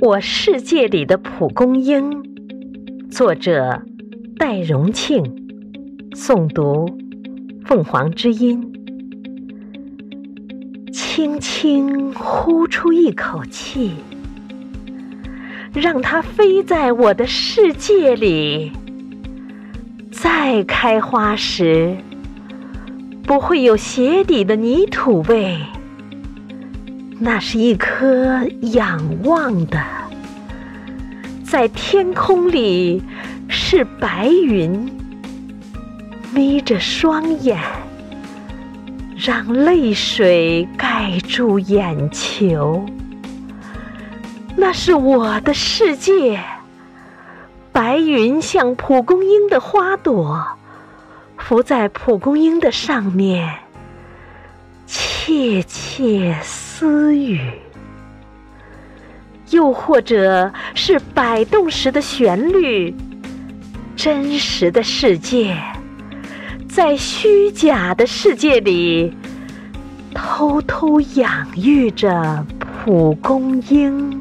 我世界里的蒲公英，作者戴荣庆，诵读凤凰之音。轻轻呼出一口气，让它飞在我的世界里。再开花时，不会有鞋底的泥土味。那是一颗仰望的，在天空里是白云，眯着双眼，让泪水盖住眼球。那是我的世界，白云像蒲公英的花朵，浮在蒲公英的上面。窃窃私语，又或者是摆动时的旋律。真实的世界，在虚假的世界里，偷偷养育着蒲公英。